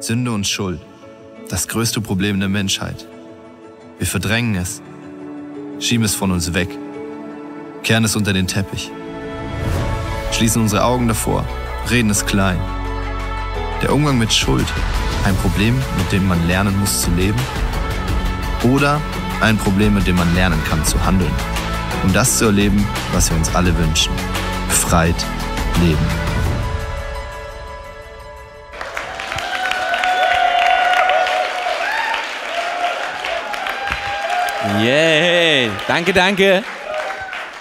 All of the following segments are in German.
Sünde und Schuld, das größte Problem der Menschheit. Wir verdrängen es, schieben es von uns weg, kehren es unter den Teppich, schließen unsere Augen davor, reden es klein. Der Umgang mit Schuld, ein Problem, mit dem man lernen muss zu leben? Oder ein Problem, mit dem man lernen kann zu handeln, um das zu erleben, was wir uns alle wünschen. Befreit leben. Yay! Danke, danke.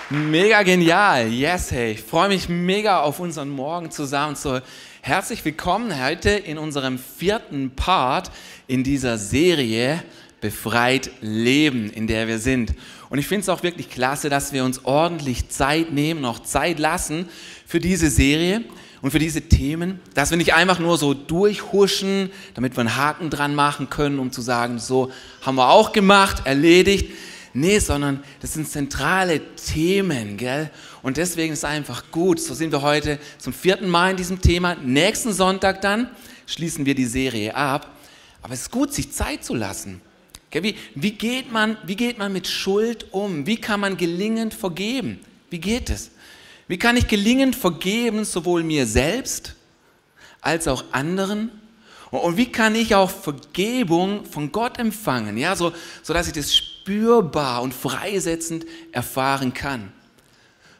Mega genial. Yes, hey. Ich freue mich mega auf unseren Morgen zusammen. So, herzlich willkommen heute in unserem vierten Part in dieser Serie Befreit Leben, in der wir sind. Und ich finde es auch wirklich klasse, dass wir uns ordentlich Zeit nehmen, noch Zeit lassen für diese Serie und für diese Themen, dass wir nicht einfach nur so durchhuschen, damit wir einen Haken dran machen können, um zu sagen, so haben wir auch gemacht, erledigt. Nee, sondern das sind zentrale Themen, gell? Und deswegen ist es einfach gut. So sind wir heute zum vierten Mal in diesem Thema. Nächsten Sonntag dann schließen wir die Serie ab. Aber es ist gut, sich Zeit zu lassen. Gell? Wie, wie, geht man, wie geht man mit Schuld um? Wie kann man gelingend vergeben? Wie geht es? Wie kann ich gelingend vergeben, sowohl mir selbst als auch anderen? Und wie kann ich auch Vergebung von Gott empfangen, ja, so, so dass ich das spürbar und freisetzend erfahren kann?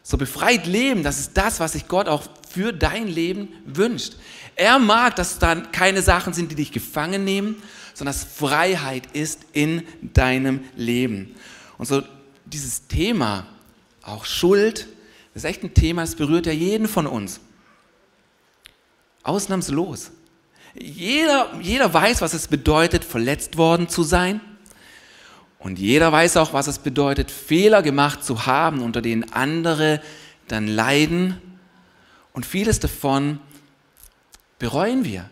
So befreit leben, das ist das, was sich Gott auch für dein Leben wünscht. Er mag, dass da keine Sachen sind, die dich gefangen nehmen, sondern dass Freiheit ist in deinem Leben. Und so dieses Thema, auch Schuld, das ist echt ein Thema, das berührt ja jeden von uns. Ausnahmslos. Jeder, jeder weiß, was es bedeutet, verletzt worden zu sein. Und jeder weiß auch, was es bedeutet, Fehler gemacht zu haben, unter denen andere dann leiden. Und vieles davon bereuen wir.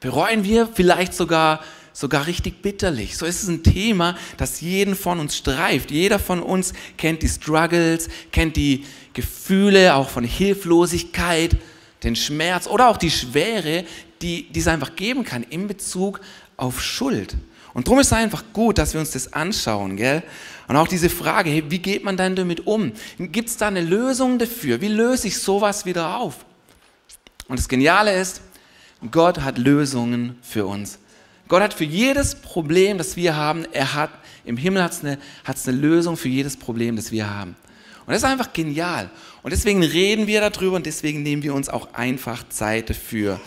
Bereuen wir vielleicht sogar sogar richtig bitterlich. So ist es ein Thema, das jeden von uns streift. Jeder von uns kennt die Struggles, kennt die Gefühle auch von Hilflosigkeit, den Schmerz oder auch die Schwere, die, die es einfach geben kann in Bezug auf Schuld. Und darum ist es einfach gut, dass wir uns das anschauen, gell? Und auch diese Frage, hey, wie geht man dann damit um? Gibt es da eine Lösung dafür? Wie löse ich sowas wieder auf? Und das Geniale ist, Gott hat Lösungen für uns. Gott hat für jedes Problem, das wir haben, er hat, im Himmel hat eine, eine Lösung für jedes Problem, das wir haben. Und das ist einfach genial. Und deswegen reden wir darüber und deswegen nehmen wir uns auch einfach Zeit dafür.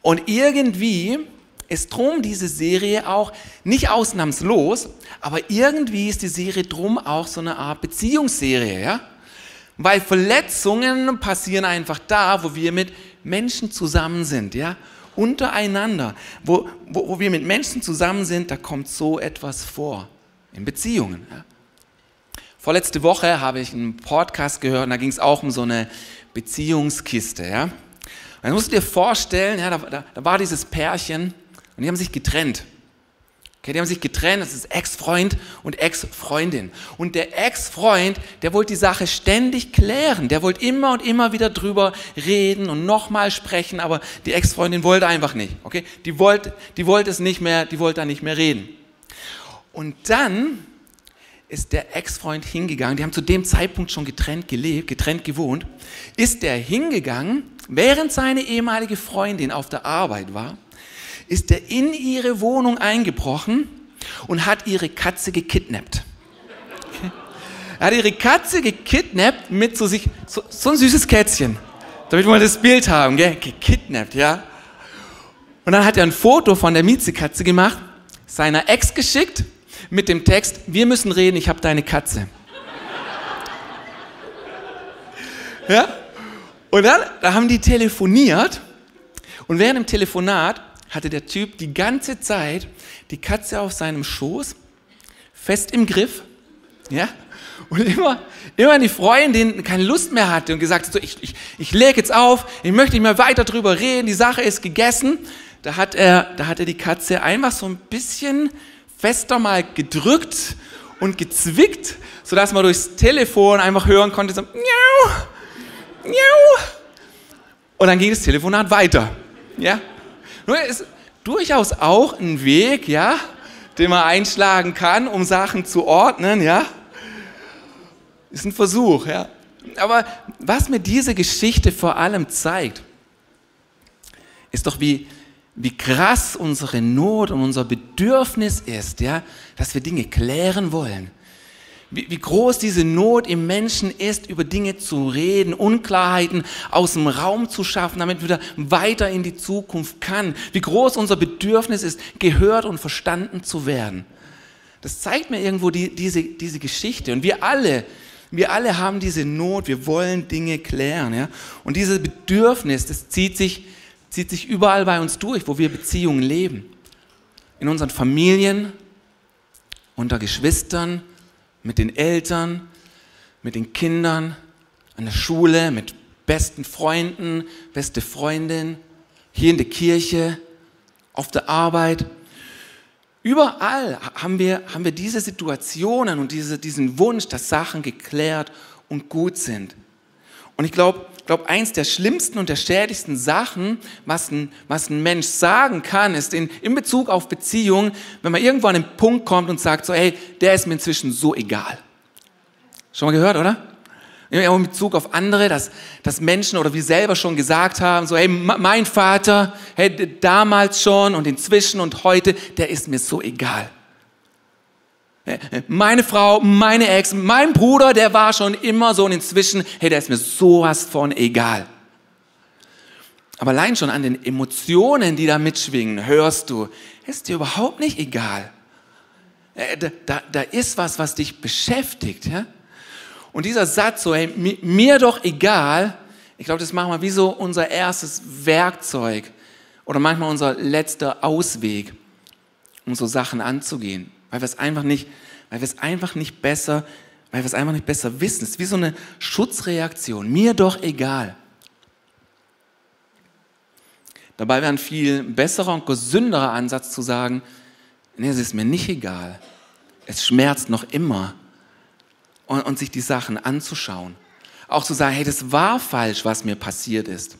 Und irgendwie ist drum diese Serie auch nicht ausnahmslos, aber irgendwie ist die Serie drum auch so eine Art Beziehungsserie, ja? Weil Verletzungen passieren einfach da, wo wir mit Menschen zusammen sind, ja? Untereinander, wo, wo, wo wir mit Menschen zusammen sind, da kommt so etwas vor. In Beziehungen. Ja. Vorletzte Woche habe ich einen Podcast gehört und da ging es auch um so eine Beziehungskiste. Ja. Und dann musst du dir vorstellen, ja, da, da, da war dieses Pärchen und die haben sich getrennt. Okay, die haben sich getrennt, das ist Ex-Freund und Ex-Freundin. Und der Ex-Freund, der wollte die Sache ständig klären. Der wollte immer und immer wieder drüber reden und nochmal sprechen, aber die Ex-Freundin wollte einfach nicht. Okay, die wollte, die wollte es nicht mehr, die wollte da nicht mehr reden. Und dann ist der Ex-Freund hingegangen, die haben zu dem Zeitpunkt schon getrennt gelebt, getrennt gewohnt, ist der hingegangen, während seine ehemalige Freundin auf der Arbeit war, ist er in ihre Wohnung eingebrochen und hat ihre Katze gekidnappt. Okay. Er hat ihre Katze gekidnappt mit so sich, so, so ein süßes Kätzchen, damit wir mal das Bild haben, gell? gekidnappt, ja. Und dann hat er ein Foto von der Miezekatze gemacht, seiner Ex geschickt mit dem Text, wir müssen reden, ich habe deine Katze. Ja? Und dann da haben die telefoniert und während dem Telefonat hatte der Typ die ganze Zeit die Katze auf seinem Schoß, fest im Griff, ja, und immer, immer die Freundin keine Lust mehr hatte und gesagt hat, so, ich, ich, ich lege jetzt auf, ich möchte nicht mehr weiter drüber reden, die Sache ist gegessen. Da hat er, da hat er die Katze einfach so ein bisschen fester mal gedrückt und gezwickt, sodass man durchs Telefon einfach hören konnte, so, miau, miau. Und dann ging das Telefonat weiter, ja. Nur es, durchaus auch ein Weg, ja, den man einschlagen kann, um Sachen zu ordnen, ja. Ist ein Versuch, ja. Aber was mir diese Geschichte vor allem zeigt, ist doch, wie, wie krass unsere Not und unser Bedürfnis ist, ja, dass wir Dinge klären wollen. Wie, wie groß diese Not im Menschen ist, über Dinge zu reden, Unklarheiten aus dem Raum zu schaffen, damit wieder weiter in die Zukunft kann. Wie groß unser Bedürfnis ist, gehört und verstanden zu werden. Das zeigt mir irgendwo die, diese, diese Geschichte. Und wir alle, wir alle haben diese Not, wir wollen Dinge klären. Ja? Und dieses Bedürfnis, das zieht sich, zieht sich überall bei uns durch, wo wir Beziehungen leben. In unseren Familien, unter Geschwistern, mit den Eltern, mit den Kindern, an der Schule, mit besten Freunden, beste Freundin, hier in der Kirche, auf der Arbeit. Überall haben wir, haben wir diese Situationen und diese, diesen Wunsch, dass Sachen geklärt und gut sind. Und ich glaube, glaube, eins der schlimmsten und der schädigsten Sachen, was ein, was ein Mensch sagen kann, ist in, in Bezug auf Beziehungen, wenn man irgendwo an den Punkt kommt und sagt so, hey, der ist mir inzwischen so egal. Schon mal gehört, oder? In Bezug auf andere, dass, dass Menschen oder wir selber schon gesagt haben, so, hey, mein Vater, hey, damals schon und inzwischen und heute, der ist mir so egal. Meine Frau, meine Ex, mein Bruder, der war schon immer so und inzwischen, hey, der ist mir sowas von egal. Aber allein schon an den Emotionen, die da mitschwingen, hörst du, ist dir überhaupt nicht egal. Äh, da, da, da ist was, was dich beschäftigt. Ja? Und dieser Satz, so, hey, mir doch egal, ich glaube, das machen wir wie so unser erstes Werkzeug oder manchmal unser letzter Ausweg, um so Sachen anzugehen weil wir es einfach nicht, weil wir es einfach nicht besser, weil wir es einfach nicht besser wissen. Es ist wie so eine Schutzreaktion. Mir doch egal. Dabei wäre ein viel besserer und gesünderer Ansatz zu sagen, nee, es ist mir nicht egal. Es schmerzt noch immer. Und, und sich die Sachen anzuschauen. Auch zu sagen, hey, das war falsch, was mir passiert ist.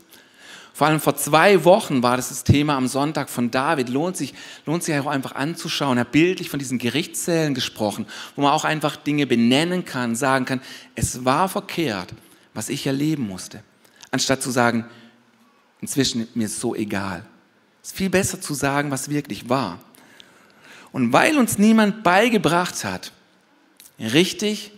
Vor allem vor zwei Wochen war das das Thema am Sonntag von David. Lohnt sich, lohnt sich auch einfach anzuschauen. Er hat bildlich von diesen Gerichtssälen gesprochen, wo man auch einfach Dinge benennen kann, sagen kann, es war verkehrt, was ich erleben musste. Anstatt zu sagen, inzwischen mir ist so egal. Es ist viel besser zu sagen, was wirklich war. Und weil uns niemand beigebracht hat, richtig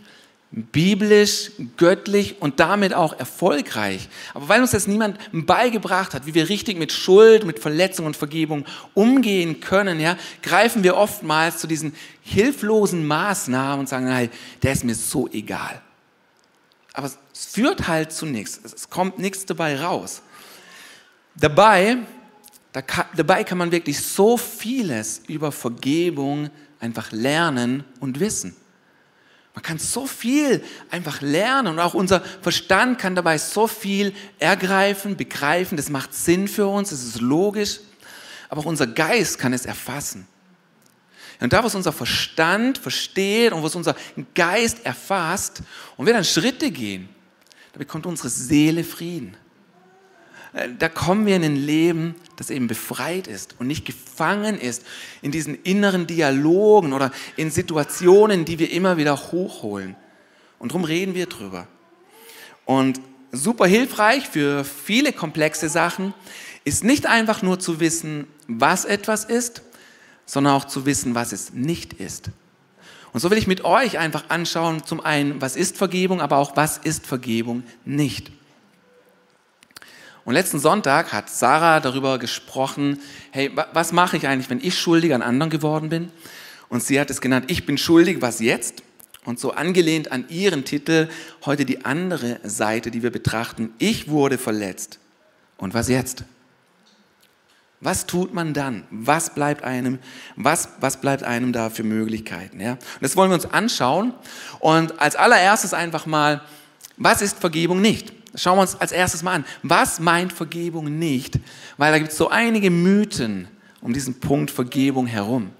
biblisch, göttlich und damit auch erfolgreich. Aber weil uns das niemand beigebracht hat, wie wir richtig mit Schuld, mit Verletzung und Vergebung umgehen können, ja, greifen wir oftmals zu diesen hilflosen Maßnahmen und sagen, nein, der ist mir so egal. Aber es führt halt zu nichts. Es kommt nichts dabei raus. Dabei, da kann, dabei kann man wirklich so vieles über Vergebung einfach lernen und wissen. Man kann so viel einfach lernen und auch unser Verstand kann dabei so viel ergreifen, begreifen. Das macht Sinn für uns, das ist logisch. Aber auch unser Geist kann es erfassen. Und da, was unser Verstand versteht und was unser Geist erfasst und wir dann Schritte gehen, da bekommt unsere Seele Frieden. Äh, da kommen wir in ein Leben, das eben befreit ist und nicht gefangen ist in diesen inneren Dialogen oder in Situationen, die wir immer wieder hochholen. Und darum reden wir drüber. Und super hilfreich für viele komplexe Sachen ist nicht einfach nur zu wissen, was etwas ist, sondern auch zu wissen, was es nicht ist. Und so will ich mit euch einfach anschauen, zum einen, was ist Vergebung, aber auch, was ist Vergebung nicht. Und letzten Sonntag hat Sarah darüber gesprochen, hey, was mache ich eigentlich, wenn ich schuldig an anderen geworden bin? Und sie hat es genannt, ich bin schuldig, was jetzt? Und so angelehnt an ihren Titel heute die andere Seite, die wir betrachten. Ich wurde verletzt. Und was jetzt? Was tut man dann? Was bleibt einem, was, was bleibt einem da für Möglichkeiten? Ja? Und das wollen wir uns anschauen. Und als allererstes einfach mal, was ist Vergebung nicht? Schauen wir uns als erstes mal an. Was meint Vergebung nicht? Weil da gibt es so einige Mythen um diesen Punkt Vergebung herum.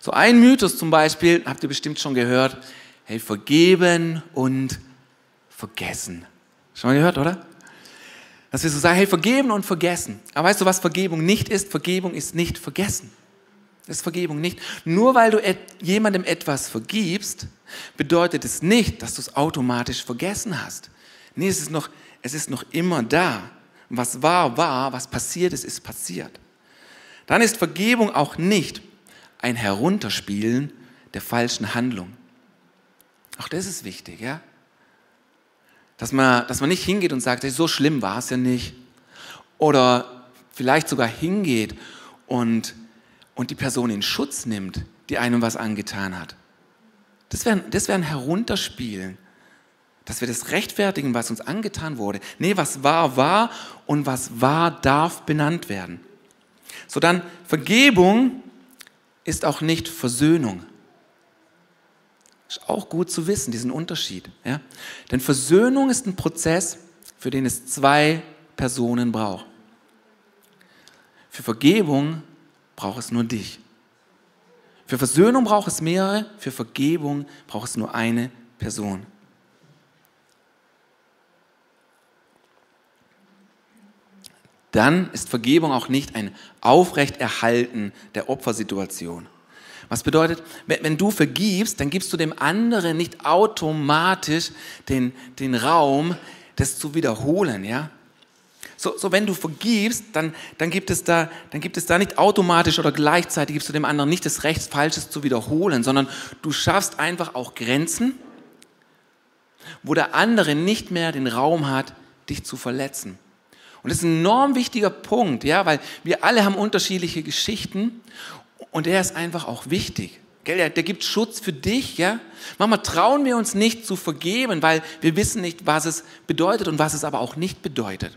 So ein Mythos zum Beispiel, habt ihr bestimmt schon gehört, hey, vergeben und vergessen. Schon mal gehört, oder? Dass wir so sagen, hey, vergeben und vergessen. Aber weißt du, was Vergebung nicht ist? Vergebung ist nicht vergessen. Das ist Vergebung nicht. Nur weil du et jemandem etwas vergibst, bedeutet es nicht, dass du es automatisch vergessen hast. Nee, es ist noch, es ist noch immer da. Was war, war, was passiert ist, ist passiert. Dann ist Vergebung auch nicht ein Herunterspielen der falschen Handlung. Auch das ist wichtig, ja? Dass man, dass man nicht hingeht und sagt, so schlimm war es ja nicht. Oder vielleicht sogar hingeht und, und die Person in Schutz nimmt, die einem was angetan hat. Das wäre das wär ein Herunterspielen. Dass wir das rechtfertigen, was uns angetan wurde. Nee, was war, war und was war, darf benannt werden. So dann, Vergebung ist auch nicht Versöhnung. Ist auch gut zu wissen, diesen Unterschied. Ja? Denn Versöhnung ist ein Prozess, für den es zwei Personen braucht. Für Vergebung braucht es nur dich. Für Versöhnung braucht es mehrere, für Vergebung braucht es nur eine Person. Dann ist Vergebung auch nicht ein Aufrechterhalten der Opfersituation. Was bedeutet, wenn du vergibst, dann gibst du dem anderen nicht automatisch den, den Raum, das zu wiederholen, ja? So, so wenn du vergibst, dann, dann, gibt es da, dann gibt es da nicht automatisch oder gleichzeitig gibst du dem anderen nicht das Recht, Falsches zu wiederholen, sondern du schaffst einfach auch Grenzen, wo der andere nicht mehr den Raum hat, dich zu verletzen. Und das ist ein enorm wichtiger Punkt, ja, weil wir alle haben unterschiedliche Geschichten und er ist einfach auch wichtig. Gell? Der, der gibt Schutz für dich. Ja? Manchmal trauen wir uns nicht zu vergeben, weil wir wissen nicht, was es bedeutet und was es aber auch nicht bedeutet.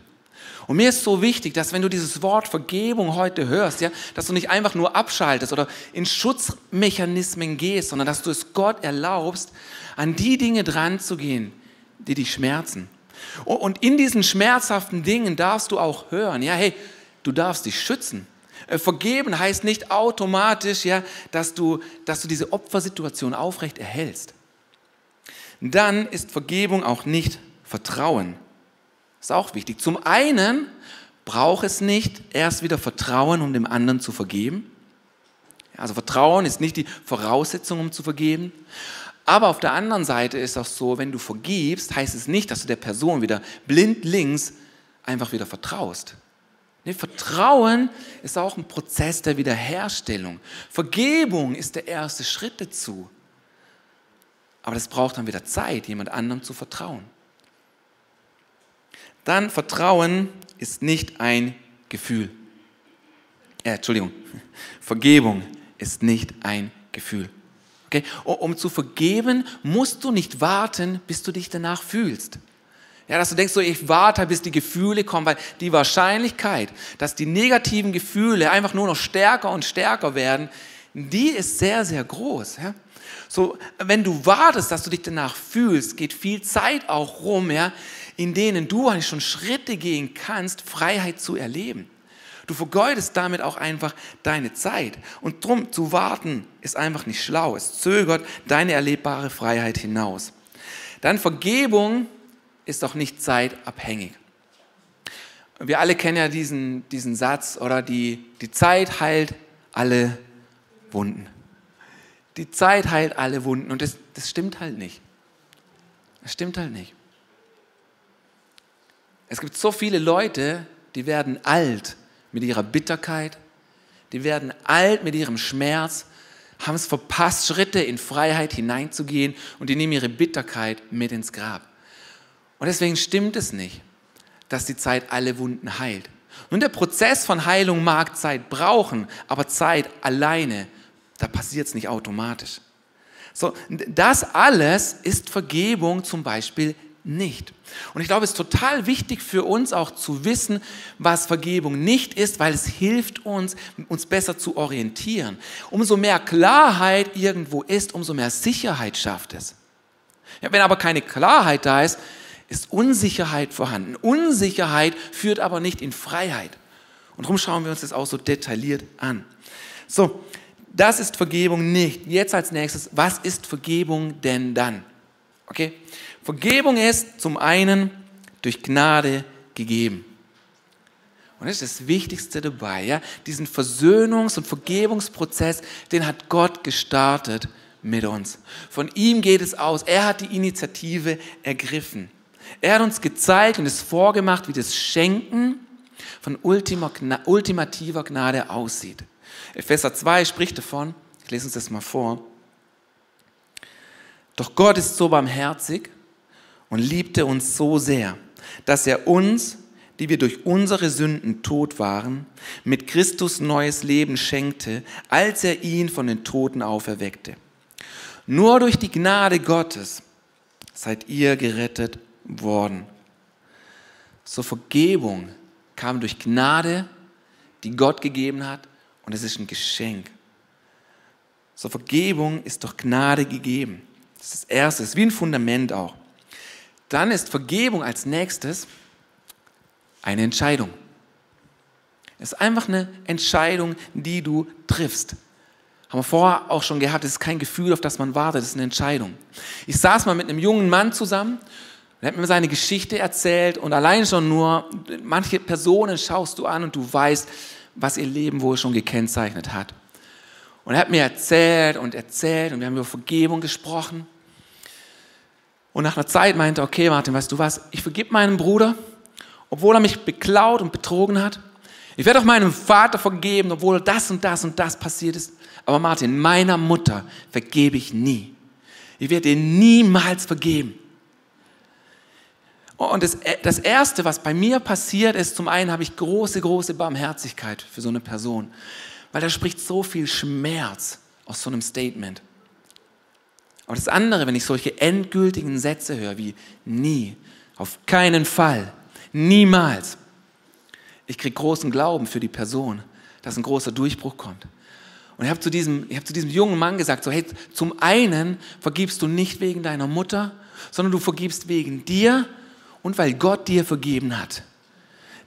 Und mir ist so wichtig, dass wenn du dieses Wort Vergebung heute hörst, ja, dass du nicht einfach nur abschaltest oder in Schutzmechanismen gehst, sondern dass du es Gott erlaubst, an die Dinge dran zu gehen, die dich schmerzen. Und in diesen schmerzhaften Dingen darfst du auch hören, ja, hey, du darfst dich schützen. Äh, vergeben heißt nicht automatisch, ja, dass, du, dass du diese Opfersituation aufrecht erhältst. Dann ist Vergebung auch nicht Vertrauen. Ist auch wichtig. Zum einen braucht es nicht erst wieder Vertrauen, um dem anderen zu vergeben. Also Vertrauen ist nicht die Voraussetzung, um zu vergeben. Aber auf der anderen Seite ist auch so, wenn du vergibst, heißt es nicht, dass du der Person wieder blind links einfach wieder vertraust. Nee, Vertrauen ist auch ein Prozess der Wiederherstellung. Vergebung ist der erste Schritt dazu. Aber das braucht dann wieder Zeit, jemand anderem zu vertrauen. Dann Vertrauen ist nicht ein Gefühl. Äh, Entschuldigung, Vergebung ist nicht ein Gefühl. Okay? Um zu vergeben, musst du nicht warten, bis du dich danach fühlst. Ja, dass du denkst, so, ich warte, bis die Gefühle kommen, weil die Wahrscheinlichkeit, dass die negativen Gefühle einfach nur noch stärker und stärker werden, die ist sehr, sehr groß. Ja? So, wenn du wartest, dass du dich danach fühlst, geht viel Zeit auch rum, ja, in denen du eigentlich schon Schritte gehen kannst, Freiheit zu erleben. Du vergeudest damit auch einfach deine Zeit. Und drum zu warten ist einfach nicht schlau. Es zögert deine erlebbare Freiheit hinaus. Dann Vergebung ist doch nicht zeitabhängig. Wir alle kennen ja diesen, diesen Satz, oder die, die Zeit heilt alle Wunden. Die Zeit heilt alle Wunden und das, das stimmt halt nicht. Das stimmt halt nicht. Es gibt so viele Leute, die werden alt mit ihrer Bitterkeit, die werden alt mit ihrem Schmerz, haben es verpasst, Schritte in Freiheit hineinzugehen und die nehmen ihre Bitterkeit mit ins Grab. Und deswegen stimmt es nicht, dass die Zeit alle Wunden heilt. Nun, der Prozess von Heilung mag Zeit brauchen, aber Zeit alleine, da passiert es nicht automatisch. So, das alles ist Vergebung zum Beispiel nicht. Und ich glaube, es ist total wichtig für uns auch zu wissen, was Vergebung nicht ist, weil es hilft uns, uns besser zu orientieren. Umso mehr Klarheit irgendwo ist, umso mehr Sicherheit schafft es. Ja, wenn aber keine Klarheit da ist, ist Unsicherheit vorhanden. Unsicherheit führt aber nicht in Freiheit. Und darum schauen wir uns das auch so detailliert an. So, das ist Vergebung nicht. Jetzt als nächstes, was ist Vergebung denn dann? Okay? Vergebung ist zum einen durch Gnade gegeben. Und das ist das Wichtigste dabei, ja? Diesen Versöhnungs- und Vergebungsprozess, den hat Gott gestartet mit uns. Von ihm geht es aus. Er hat die Initiative ergriffen. Er hat uns gezeigt und es vorgemacht, wie das Schenken von ultimativer Gnade aussieht. Epheser 2 spricht davon, ich lese uns das mal vor. Doch Gott ist so barmherzig und liebte uns so sehr, dass er uns, die wir durch unsere Sünden tot waren, mit Christus neues Leben schenkte, als er ihn von den Toten auferweckte. Nur durch die Gnade Gottes seid ihr gerettet worden. So Vergebung kam durch Gnade, die Gott gegeben hat, und es ist ein Geschenk. So Vergebung ist durch Gnade gegeben. Das ist das Erste, ist wie ein Fundament auch. Dann ist Vergebung als nächstes eine Entscheidung. Es ist einfach eine Entscheidung, die du triffst. Haben wir vorher auch schon gehabt, es ist kein Gefühl, auf das man wartet, es ist eine Entscheidung. Ich saß mal mit einem jungen Mann zusammen, er hat mir seine Geschichte erzählt und allein schon nur, manche Personen schaust du an und du weißt, was ihr Leben wohl schon gekennzeichnet hat. Und er hat mir erzählt und erzählt und wir haben über Vergebung gesprochen. Und nach einer Zeit meinte er, okay Martin, weißt du was, ich vergib meinem Bruder, obwohl er mich beklaut und betrogen hat. Ich werde auch meinem Vater vergeben, obwohl das und das und das passiert ist. Aber Martin, meiner Mutter vergebe ich nie. Ich werde ihr niemals vergeben. Und das, das Erste, was bei mir passiert ist, zum einen habe ich große, große Barmherzigkeit für so eine Person, weil da spricht so viel Schmerz aus so einem Statement. Aber das andere, wenn ich solche endgültigen Sätze höre wie nie, auf keinen Fall, niemals, ich kriege großen Glauben für die Person, dass ein großer Durchbruch kommt. Und ich habe zu, diesem, hab zu diesem jungen Mann gesagt, so hey, zum einen vergibst du nicht wegen deiner Mutter, sondern du vergibst wegen dir und weil Gott dir vergeben hat.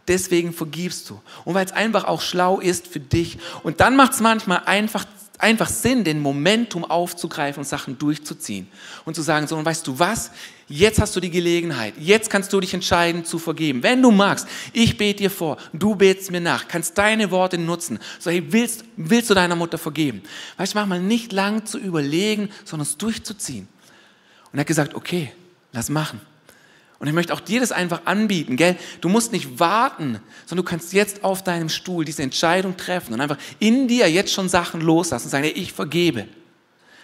Deswegen vergibst du. Und weil es einfach auch schlau ist für dich. Und dann macht es manchmal einfach einfach Sinn, den Momentum aufzugreifen und Sachen durchzuziehen und zu sagen, so, und weißt du was? Jetzt hast du die Gelegenheit. Jetzt kannst du dich entscheiden zu vergeben. Wenn du magst, ich bete dir vor, du betest mir nach, kannst deine Worte nutzen. So, hey, willst, willst du deiner Mutter vergeben? Weißt du, mach mal nicht lang zu überlegen, sondern es durchzuziehen. Und er hat gesagt, okay, lass machen. Und ich möchte auch dir das einfach anbieten, gell? Du musst nicht warten, sondern du kannst jetzt auf deinem Stuhl diese Entscheidung treffen und einfach in dir jetzt schon Sachen loslassen und sagen, ich vergebe.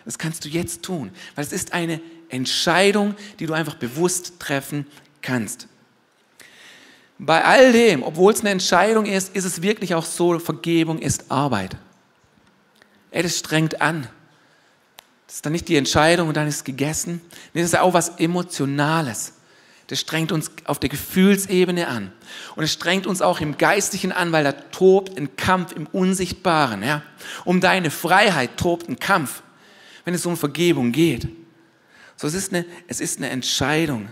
Das kannst du jetzt tun, weil es ist eine Entscheidung, die du einfach bewusst treffen kannst. Bei all dem, obwohl es eine Entscheidung ist, ist es wirklich auch so, Vergebung ist Arbeit. Ey, das strengt an. Das ist dann nicht die Entscheidung und dann ist es gegessen. Nee, das ist auch was Emotionales. Das strengt uns auf der Gefühlsebene an. Und es strengt uns auch im Geistlichen an, weil da tobt ein Kampf im Unsichtbaren. Ja? Um deine Freiheit tobt ein Kampf, wenn es um Vergebung geht. So, es ist eine, es ist eine Entscheidung.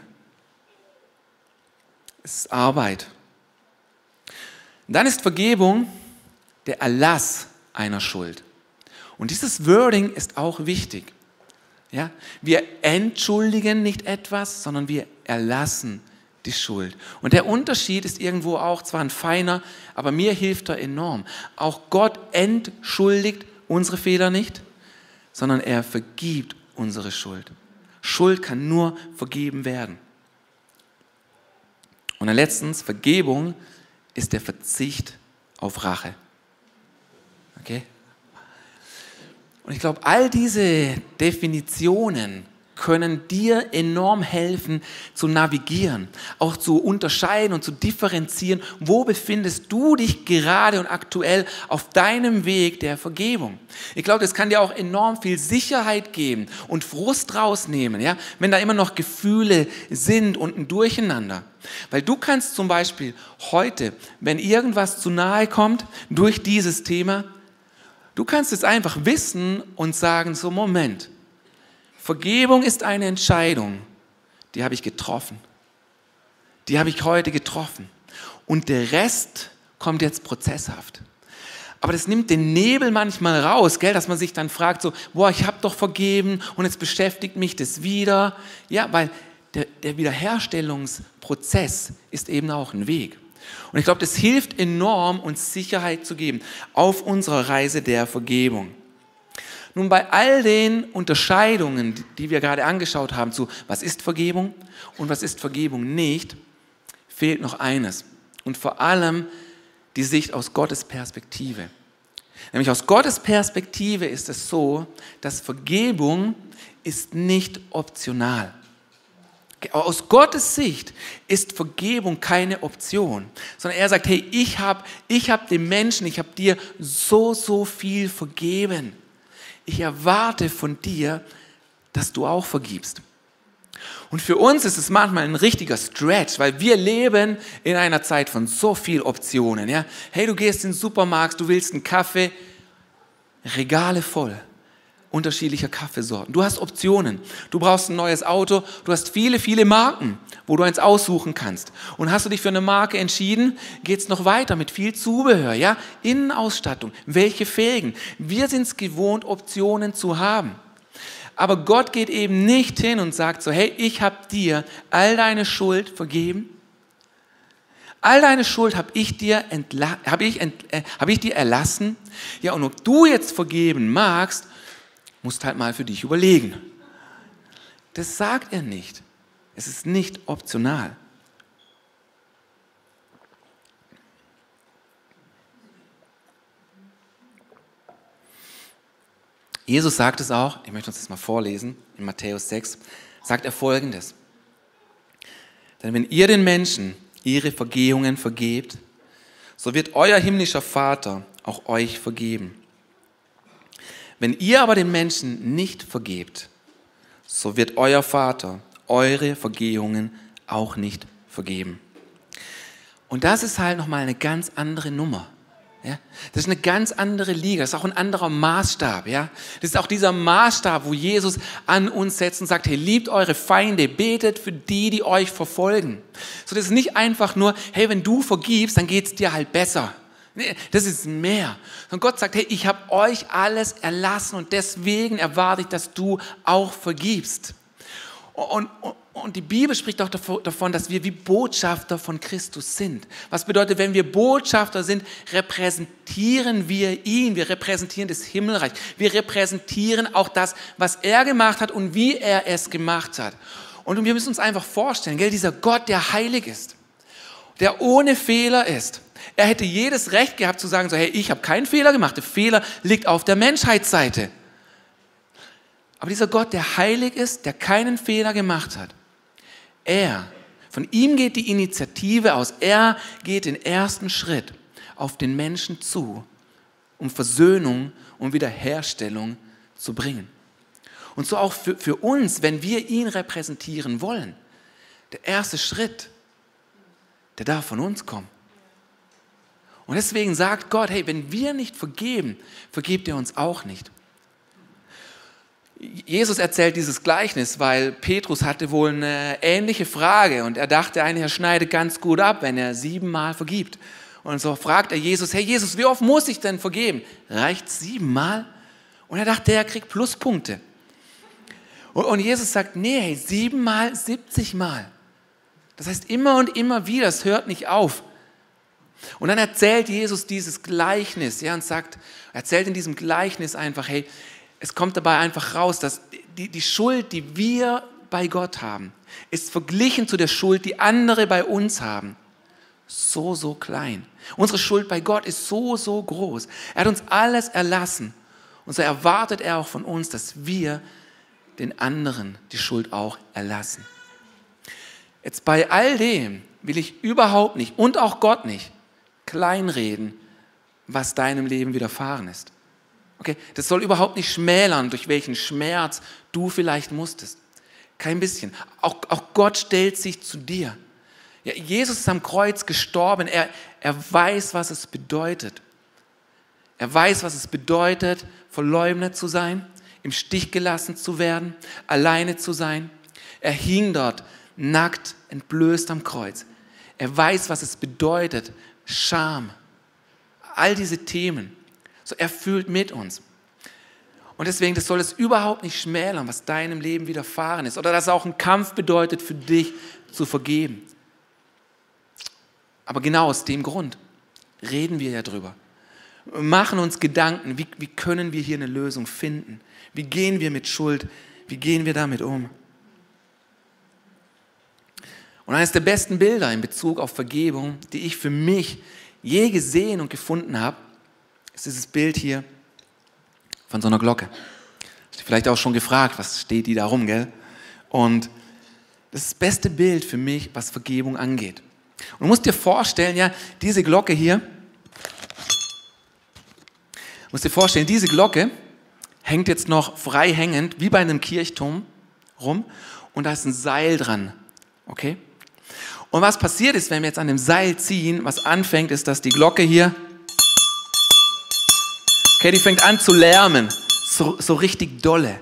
Es ist Arbeit. Und dann ist Vergebung der Erlass einer Schuld. Und dieses Wording ist auch wichtig. Ja? Wir entschuldigen nicht etwas, sondern wir erlassen die Schuld. Und der Unterschied ist irgendwo auch zwar ein feiner, aber mir hilft er enorm. Auch Gott entschuldigt unsere Fehler nicht, sondern er vergibt unsere Schuld. Schuld kann nur vergeben werden. Und dann letztens, Vergebung ist der Verzicht auf Rache. Okay? Und ich glaube, all diese Definitionen können dir enorm helfen zu navigieren, auch zu unterscheiden und zu differenzieren, wo befindest du dich gerade und aktuell auf deinem Weg der Vergebung. Ich glaube, das kann dir auch enorm viel Sicherheit geben und Frust rausnehmen, ja, wenn da immer noch Gefühle sind und ein Durcheinander. Weil du kannst zum Beispiel heute, wenn irgendwas zu nahe kommt durch dieses Thema, Du kannst es einfach wissen und sagen, so Moment, Vergebung ist eine Entscheidung, die habe ich getroffen. Die habe ich heute getroffen. Und der Rest kommt jetzt prozesshaft. Aber das nimmt den Nebel manchmal raus, gell, dass man sich dann fragt, so, boah, ich habe doch vergeben und jetzt beschäftigt mich das wieder. Ja, weil der, der Wiederherstellungsprozess ist eben auch ein Weg. Und ich glaube, das hilft enorm, uns Sicherheit zu geben auf unserer Reise der Vergebung. Nun, bei all den Unterscheidungen, die wir gerade angeschaut haben, zu was ist Vergebung und was ist Vergebung nicht, fehlt noch eines. Und vor allem die Sicht aus Gottes Perspektive. Nämlich aus Gottes Perspektive ist es so, dass Vergebung ist nicht optional. Aus Gottes Sicht ist Vergebung keine Option, sondern er sagt, hey, ich habe ich hab dem Menschen, ich habe dir so, so viel vergeben. Ich erwarte von dir, dass du auch vergibst. Und für uns ist es manchmal ein richtiger Stretch, weil wir leben in einer Zeit von so viel Optionen. Ja? Hey, du gehst in den Supermarkt, du willst einen Kaffee, Regale voll unterschiedlicher Kaffeesorten. Du hast Optionen. Du brauchst ein neues Auto. Du hast viele, viele Marken, wo du eins aussuchen kannst. Und hast du dich für eine Marke entschieden, geht es noch weiter mit viel Zubehör, ja? Innenausstattung, welche Felgen. Wir sind es gewohnt, Optionen zu haben. Aber Gott geht eben nicht hin und sagt so, hey, ich habe dir all deine Schuld vergeben. All deine Schuld habe ich, hab ich, äh, hab ich dir erlassen. Ja, und ob du jetzt vergeben magst musst halt mal für dich überlegen. Das sagt er nicht. Es ist nicht optional. Jesus sagt es auch, ich möchte uns das mal vorlesen, in Matthäus 6, sagt er folgendes. Denn wenn ihr den Menschen ihre Vergehungen vergebt, so wird euer himmlischer Vater auch euch vergeben. Wenn ihr aber den Menschen nicht vergebt, so wird euer Vater eure Vergehungen auch nicht vergeben. Und das ist halt nochmal eine ganz andere Nummer. Ja? Das ist eine ganz andere Liga, das ist auch ein anderer Maßstab. Ja? Das ist auch dieser Maßstab, wo Jesus an uns setzt und sagt, hey, liebt eure Feinde, betet für die, die euch verfolgen. So, das ist nicht einfach nur, hey, wenn du vergibst, dann geht es dir halt besser. Nee, das ist mehr. Und Gott sagt, hey, ich habe euch alles erlassen und deswegen erwarte ich, dass du auch vergibst. Und, und, und die Bibel spricht auch davon, dass wir wie Botschafter von Christus sind. Was bedeutet, wenn wir Botschafter sind, repräsentieren wir ihn, wir repräsentieren das Himmelreich, wir repräsentieren auch das, was er gemacht hat und wie er es gemacht hat. Und wir müssen uns einfach vorstellen, gell, dieser Gott, der heilig ist, der ohne Fehler ist, er hätte jedes Recht gehabt zu sagen, so, hey, ich habe keinen Fehler gemacht. Der Fehler liegt auf der Menschheitsseite. Aber dieser Gott, der heilig ist, der keinen Fehler gemacht hat, er, von ihm geht die Initiative aus. Er geht den ersten Schritt auf den Menschen zu, um Versöhnung und Wiederherstellung zu bringen. Und so auch für, für uns, wenn wir ihn repräsentieren wollen. Der erste Schritt, der darf von uns kommen. Und deswegen sagt Gott, hey, wenn wir nicht vergeben, vergibt er uns auch nicht. Jesus erzählt dieses Gleichnis, weil Petrus hatte wohl eine ähnliche Frage und er dachte, er schneidet ganz gut ab, wenn er siebenmal vergibt. Und so fragt er Jesus, hey Jesus, wie oft muss ich denn vergeben? Reicht siebenmal? Und er dachte, er kriegt Pluspunkte. Und Jesus sagt, nee, hey, siebenmal, siebzigmal. Das heißt immer und immer wieder, es hört nicht auf. Und dann erzählt Jesus dieses Gleichnis, ja, und sagt, erzählt in diesem Gleichnis einfach, hey, es kommt dabei einfach raus, dass die, die Schuld, die wir bei Gott haben, ist verglichen zu der Schuld, die andere bei uns haben, so, so klein. Unsere Schuld bei Gott ist so, so groß. Er hat uns alles erlassen. Und so erwartet er auch von uns, dass wir den anderen die Schuld auch erlassen. Jetzt bei all dem will ich überhaupt nicht und auch Gott nicht kleinreden, was deinem Leben widerfahren ist. Okay? Das soll überhaupt nicht schmälern, durch welchen Schmerz du vielleicht musstest. Kein bisschen. Auch, auch Gott stellt sich zu dir. Ja, Jesus ist am Kreuz gestorben. Er, er weiß, was es bedeutet. Er weiß, was es bedeutet, verleumdet zu sein, im Stich gelassen zu werden, alleine zu sein. Er hing dort nackt, entblößt am Kreuz. Er weiß, was es bedeutet, Scham, all diese Themen. So, er fühlt mit uns. Und deswegen, das soll es überhaupt nicht schmälern, was deinem Leben widerfahren ist. Oder dass es auch ein Kampf bedeutet für dich zu vergeben. Aber genau aus dem Grund reden wir ja drüber. Machen uns Gedanken, wie, wie können wir hier eine Lösung finden? Wie gehen wir mit Schuld? Wie gehen wir damit um? Und eines der besten Bilder in Bezug auf Vergebung, die ich für mich je gesehen und gefunden habe, ist dieses Bild hier von so einer Glocke. Hast du vielleicht auch schon gefragt, was steht die da rum, gell? Und das ist das beste Bild für mich, was Vergebung angeht. Und du musst dir vorstellen, ja, diese Glocke hier, musst dir vorstellen, diese Glocke hängt jetzt noch frei hängend, wie bei einem Kirchturm rum, und da ist ein Seil dran, okay? Und was passiert ist, wenn wir jetzt an dem Seil ziehen, was anfängt, ist, dass die Glocke hier, okay, die fängt an zu lärmen, so, so richtig dolle.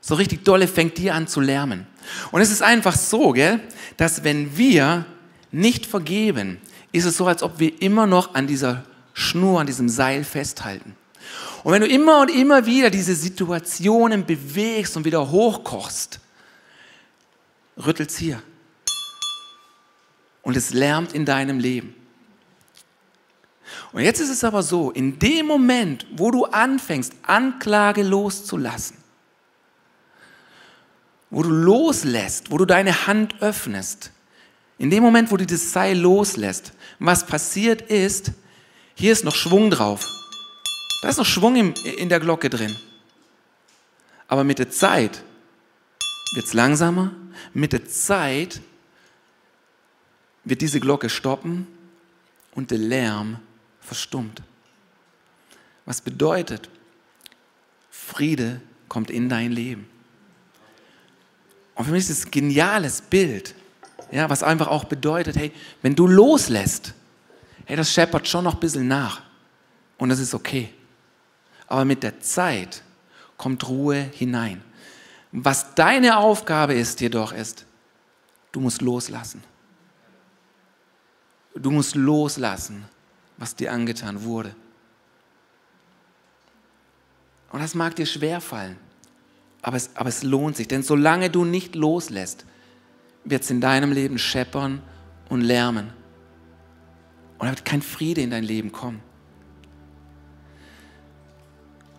So richtig dolle fängt die an zu lärmen. Und es ist einfach so, gell, dass wenn wir nicht vergeben, ist es so, als ob wir immer noch an dieser Schnur, an diesem Seil festhalten. Und wenn du immer und immer wieder diese Situationen bewegst und wieder hochkochst, rüttelt's hier. Und es lärmt in deinem Leben. Und jetzt ist es aber so, in dem Moment, wo du anfängst, Anklage loszulassen, wo du loslässt, wo du deine Hand öffnest, in dem Moment, wo du das Seil loslässt, was passiert ist, hier ist noch Schwung drauf. Da ist noch Schwung in der Glocke drin. Aber mit der Zeit wird es langsamer. Mit der Zeit wird diese Glocke stoppen und der Lärm verstummt. Was bedeutet, Friede kommt in dein Leben. Und für mich ist es ein geniales Bild, ja, was einfach auch bedeutet, hey, wenn du loslässt, hey, das scheppert schon noch ein bisschen nach. Und das ist okay. Aber mit der Zeit kommt Ruhe hinein. Was deine Aufgabe ist jedoch ist, du musst loslassen. Du musst loslassen, was dir angetan wurde. Und das mag dir schwer fallen, aber es, aber es lohnt sich, denn solange du nicht loslässt, wird es in deinem Leben scheppern und lärmen. Und da wird kein Friede in dein Leben kommen.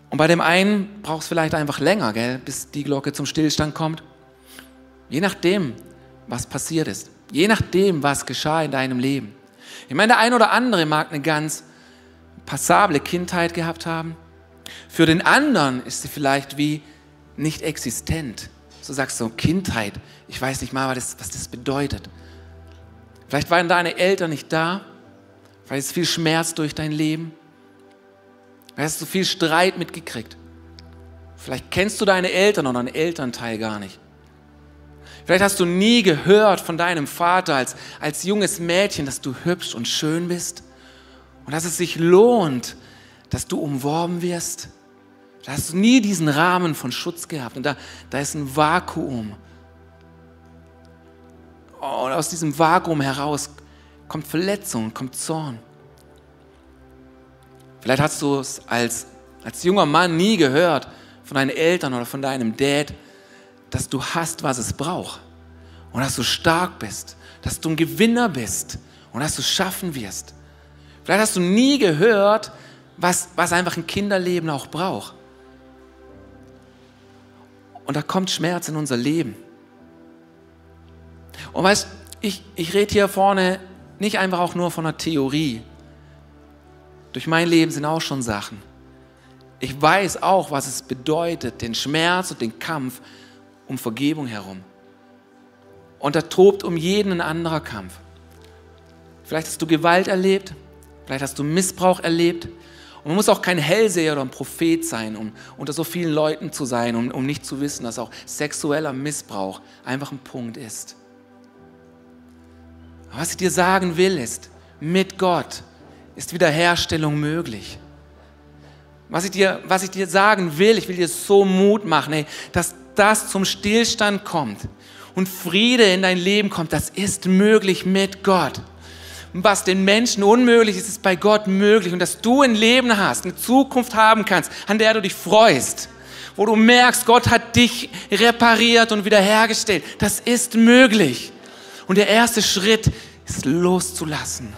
Und bei dem einen braucht es vielleicht einfach länger, gell, bis die Glocke zum Stillstand kommt. Je nachdem, was passiert ist. Je nachdem, was geschah in deinem Leben. Ich meine, der ein oder andere mag eine ganz passable Kindheit gehabt haben. Für den anderen ist sie vielleicht wie nicht existent. So sagst du, Kindheit, ich weiß nicht mal, was das, was das bedeutet. Vielleicht waren deine Eltern nicht da, vielleicht ist viel Schmerz durch dein Leben, vielleicht hast du viel Streit mitgekriegt. Vielleicht kennst du deine Eltern oder einen Elternteil gar nicht. Vielleicht hast du nie gehört von deinem Vater als, als junges Mädchen, dass du hübsch und schön bist und dass es sich lohnt, dass du umworben wirst. Da hast du nie diesen Rahmen von Schutz gehabt und da, da ist ein Vakuum. Und aus diesem Vakuum heraus kommt Verletzung, kommt Zorn. Vielleicht hast du es als, als junger Mann nie gehört von deinen Eltern oder von deinem Dad, dass du hast, was es braucht. Und dass du stark bist, dass du ein Gewinner bist und dass du es schaffen wirst. Vielleicht hast du nie gehört, was, was einfach ein Kinderleben auch braucht. Und da kommt Schmerz in unser Leben. Und weißt, ich, ich rede hier vorne nicht einfach auch nur von einer Theorie. Durch mein Leben sind auch schon Sachen. Ich weiß auch, was es bedeutet, den Schmerz und den Kampf um Vergebung herum. Und da tobt um jeden ein anderer Kampf. Vielleicht hast du Gewalt erlebt, vielleicht hast du Missbrauch erlebt. Und man muss auch kein Hellseher oder ein Prophet sein, um unter so vielen Leuten zu sein, um, um nicht zu wissen, dass auch sexueller Missbrauch einfach ein Punkt ist. Aber was ich dir sagen will, ist, mit Gott ist Wiederherstellung möglich. Was ich dir, was ich dir sagen will, ich will dir so Mut machen, ey, dass das zum Stillstand kommt und Friede in dein Leben kommt, das ist möglich mit Gott. Was den Menschen unmöglich ist, ist bei Gott möglich. Und dass du ein Leben hast, eine Zukunft haben kannst, an der du dich freust, wo du merkst, Gott hat dich repariert und wiederhergestellt, das ist möglich. Und der erste Schritt ist loszulassen.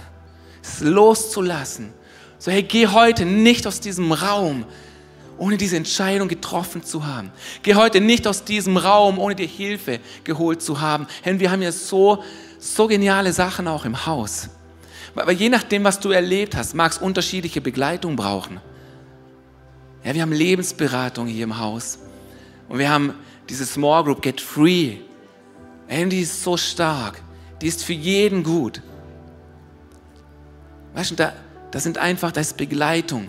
es loszulassen. So, hey, geh heute nicht aus diesem Raum, ohne diese Entscheidung getroffen zu haben. Geh heute nicht aus diesem Raum, ohne dir Hilfe geholt zu haben. Denn wir haben ja so, so geniale Sachen auch im Haus. Weil je nachdem, was du erlebt hast, mag es unterschiedliche Begleitung brauchen. Ja, wir haben Lebensberatung hier im Haus. Und wir haben diese Small Group Get Free. Und die ist so stark. Die ist für jeden gut. Weißt du, da, das sind einfach, da ist Begleitung.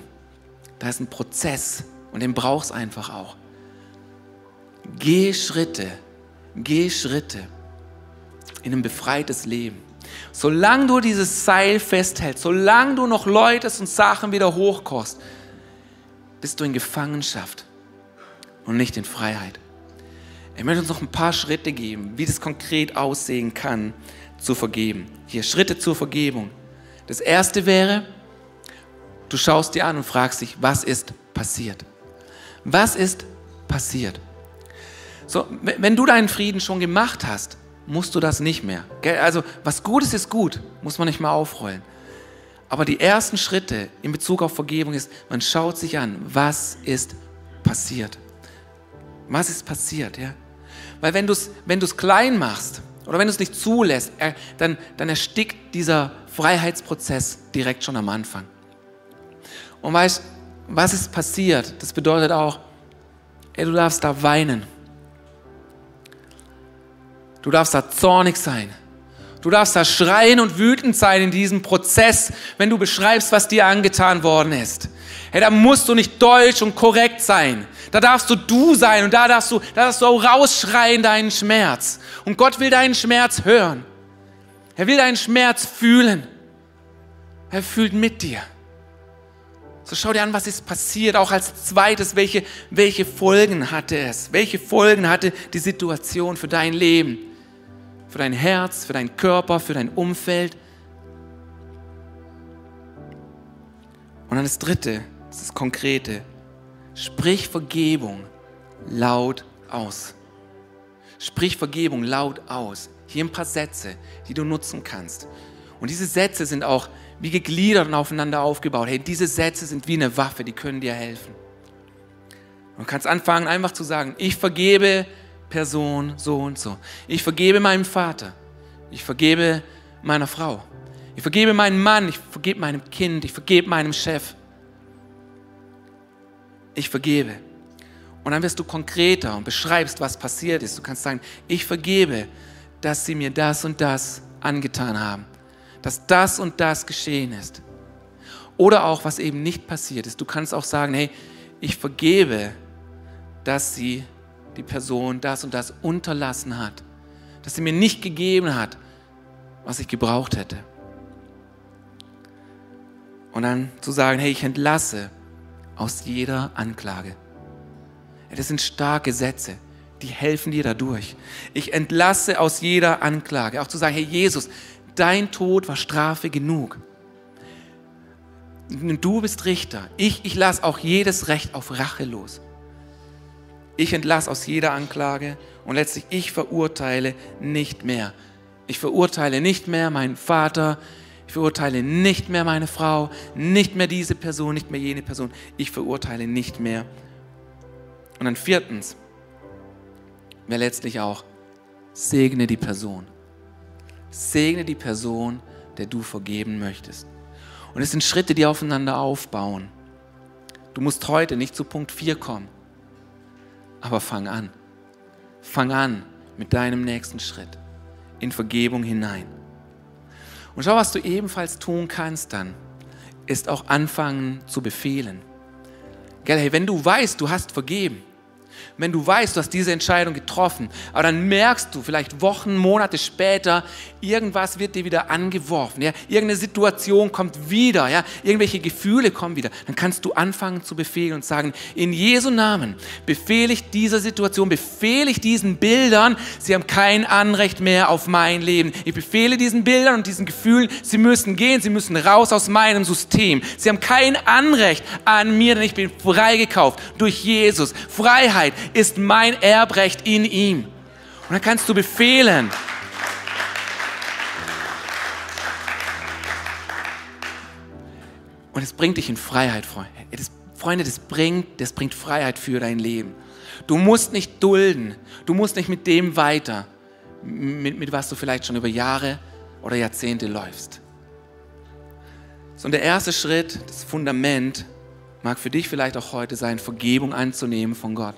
Da ist ein Prozess. Und den brauchst einfach auch. Geh Schritte. Geh Schritte in ein befreites Leben. Solange du dieses Seil festhältst, solange du noch läutest und Sachen wieder hochkost, bist du in Gefangenschaft und nicht in Freiheit. Ich möchte uns noch ein paar Schritte geben, wie das konkret aussehen kann, zu vergeben. Hier Schritte zur Vergebung. Das erste wäre, du schaust dir an und fragst dich, was ist passiert? Was ist passiert? So, wenn du deinen Frieden schon gemacht hast, musst du das nicht mehr. Also, was gut ist, ist gut, muss man nicht mal aufrollen. Aber die ersten Schritte in Bezug auf Vergebung ist, man schaut sich an, was ist passiert. Was ist passiert, ja? Weil wenn du es wenn klein machst oder wenn du es nicht zulässt, dann, dann erstickt dieser Freiheitsprozess direkt schon am Anfang. Und weißt, was ist passiert? Das bedeutet auch, ey, du darfst da weinen. Du darfst da zornig sein. Du darfst da schreien und wütend sein in diesem Prozess, wenn du beschreibst, was dir angetan worden ist. Hey, da musst du nicht deutsch und korrekt sein. Da darfst du du sein und da darfst du, da darfst du auch rausschreien deinen Schmerz. Und Gott will deinen Schmerz hören. Er will deinen Schmerz fühlen. Er fühlt mit dir. So schau dir an, was ist passiert. Auch als zweites, welche, welche Folgen hatte es? Welche Folgen hatte die Situation für dein Leben? Für dein Herz, für deinen Körper, für dein Umfeld? Und dann das dritte, das ist das Konkrete. Sprich Vergebung laut aus. Sprich Vergebung laut aus. Hier ein paar Sätze, die du nutzen kannst. Und diese Sätze sind auch wie gegliedert und aufeinander aufgebaut. Hey, diese Sätze sind wie eine Waffe, die können dir helfen. Du kannst anfangen, einfach zu sagen, ich vergebe Person so und so. Ich vergebe meinem Vater. Ich vergebe meiner Frau. Ich vergebe meinem Mann. Ich vergebe meinem Kind. Ich vergebe meinem Chef ich vergebe. Und dann wirst du konkreter und beschreibst, was passiert ist. Du kannst sagen, ich vergebe, dass sie mir das und das angetan haben, dass das und das geschehen ist. Oder auch, was eben nicht passiert ist. Du kannst auch sagen, hey, ich vergebe, dass sie die Person das und das unterlassen hat, dass sie mir nicht gegeben hat, was ich gebraucht hätte. Und dann zu sagen, hey, ich entlasse aus jeder Anklage. Das sind starke Sätze, die helfen dir dadurch. Ich entlasse aus jeder Anklage. Auch zu sagen, hey Jesus, dein Tod war Strafe genug. Du bist Richter. Ich, ich lasse auch jedes Recht auf Rache los. Ich entlasse aus jeder Anklage und letztlich ich verurteile nicht mehr. Ich verurteile nicht mehr meinen Vater, ich verurteile nicht mehr meine Frau, nicht mehr diese Person, nicht mehr jene Person. Ich verurteile nicht mehr. Und dann viertens, wäre letztlich auch, segne die Person. Segne die Person, der du vergeben möchtest. Und es sind Schritte, die aufeinander aufbauen. Du musst heute nicht zu Punkt 4 kommen, aber fang an. Fang an mit deinem nächsten Schritt in Vergebung hinein. Und schau, was du ebenfalls tun kannst dann, ist auch anfangen zu befehlen. Gell, hey, wenn du weißt, du hast vergeben, wenn du weißt, du hast diese Entscheidung getroffen, aber dann merkst du vielleicht Wochen, Monate später, irgendwas wird dir wieder angeworfen, ja, irgendeine Situation kommt wieder, ja, irgendwelche Gefühle kommen wieder, dann kannst du anfangen zu befehlen und sagen, in Jesu Namen befehle ich dieser Situation, befehle ich diesen Bildern, sie haben kein Anrecht mehr auf mein Leben. Ich befehle diesen Bildern und diesen Gefühlen, sie müssen gehen, sie müssen raus aus meinem System. Sie haben kein Anrecht an mir, denn ich bin freigekauft durch Jesus. Freiheit ist mein Erbrecht in ihm. Und dann kannst du befehlen. Und es bringt dich in Freiheit, Freunde. Das, Freunde, das bringt, das bringt Freiheit für dein Leben. Du musst nicht dulden. Du musst nicht mit dem weiter, mit, mit was du vielleicht schon über Jahre oder Jahrzehnte läufst. So, und der erste Schritt, das Fundament, mag für dich vielleicht auch heute sein, Vergebung anzunehmen von Gott.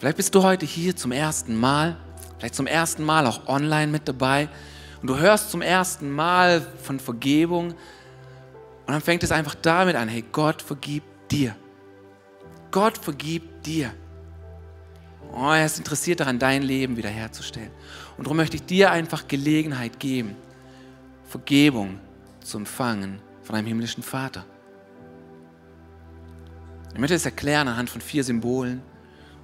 Vielleicht bist du heute hier zum ersten Mal, vielleicht zum ersten Mal auch online mit dabei und du hörst zum ersten Mal von Vergebung und dann fängt es einfach damit an, hey, Gott vergibt dir. Gott vergibt dir. Oh, er ist interessiert daran, dein Leben wiederherzustellen. Und darum möchte ich dir einfach Gelegenheit geben, Vergebung zu empfangen von einem himmlischen Vater. Ich möchte es erklären anhand von vier Symbolen.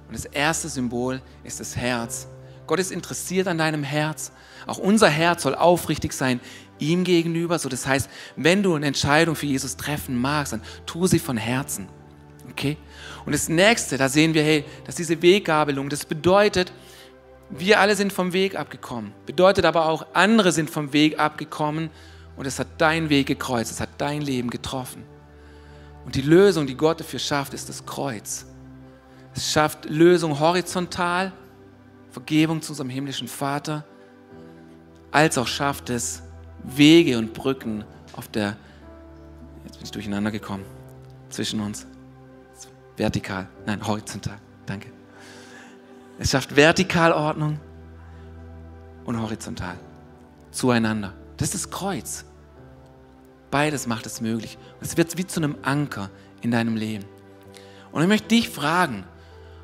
Und das erste Symbol ist das Herz. Gott ist interessiert an deinem Herz. Auch unser Herz soll aufrichtig sein ihm gegenüber. So, das heißt, wenn du eine Entscheidung für Jesus treffen magst, dann tu sie von Herzen. Okay? Und das nächste, da sehen wir, hey, dass diese Weggabelung, das bedeutet, wir alle sind vom Weg abgekommen. Bedeutet aber auch, andere sind vom Weg abgekommen und es hat dein Weg gekreuzt, es hat dein Leben getroffen. Und die Lösung, die Gott dafür schafft, ist das Kreuz. Es schafft Lösung horizontal, Vergebung zu unserem himmlischen Vater, als auch schafft es Wege und Brücken auf der, jetzt bin ich durcheinander gekommen, zwischen uns. Vertikal, nein, horizontal, danke. Es schafft Vertikalordnung und horizontal zueinander. Das ist das Kreuz. Beides macht es möglich. Es wird wie zu einem Anker in deinem Leben. Und ich möchte dich fragen,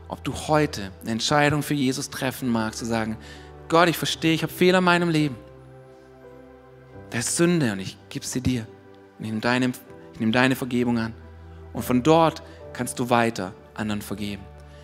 ob du heute eine Entscheidung für Jesus treffen magst, zu sagen, Gott, ich verstehe, ich habe Fehler in meinem Leben. Das ist Sünde und ich gebe sie dir. Ich nehme, deine, ich nehme deine Vergebung an. Und von dort kannst du weiter anderen vergeben.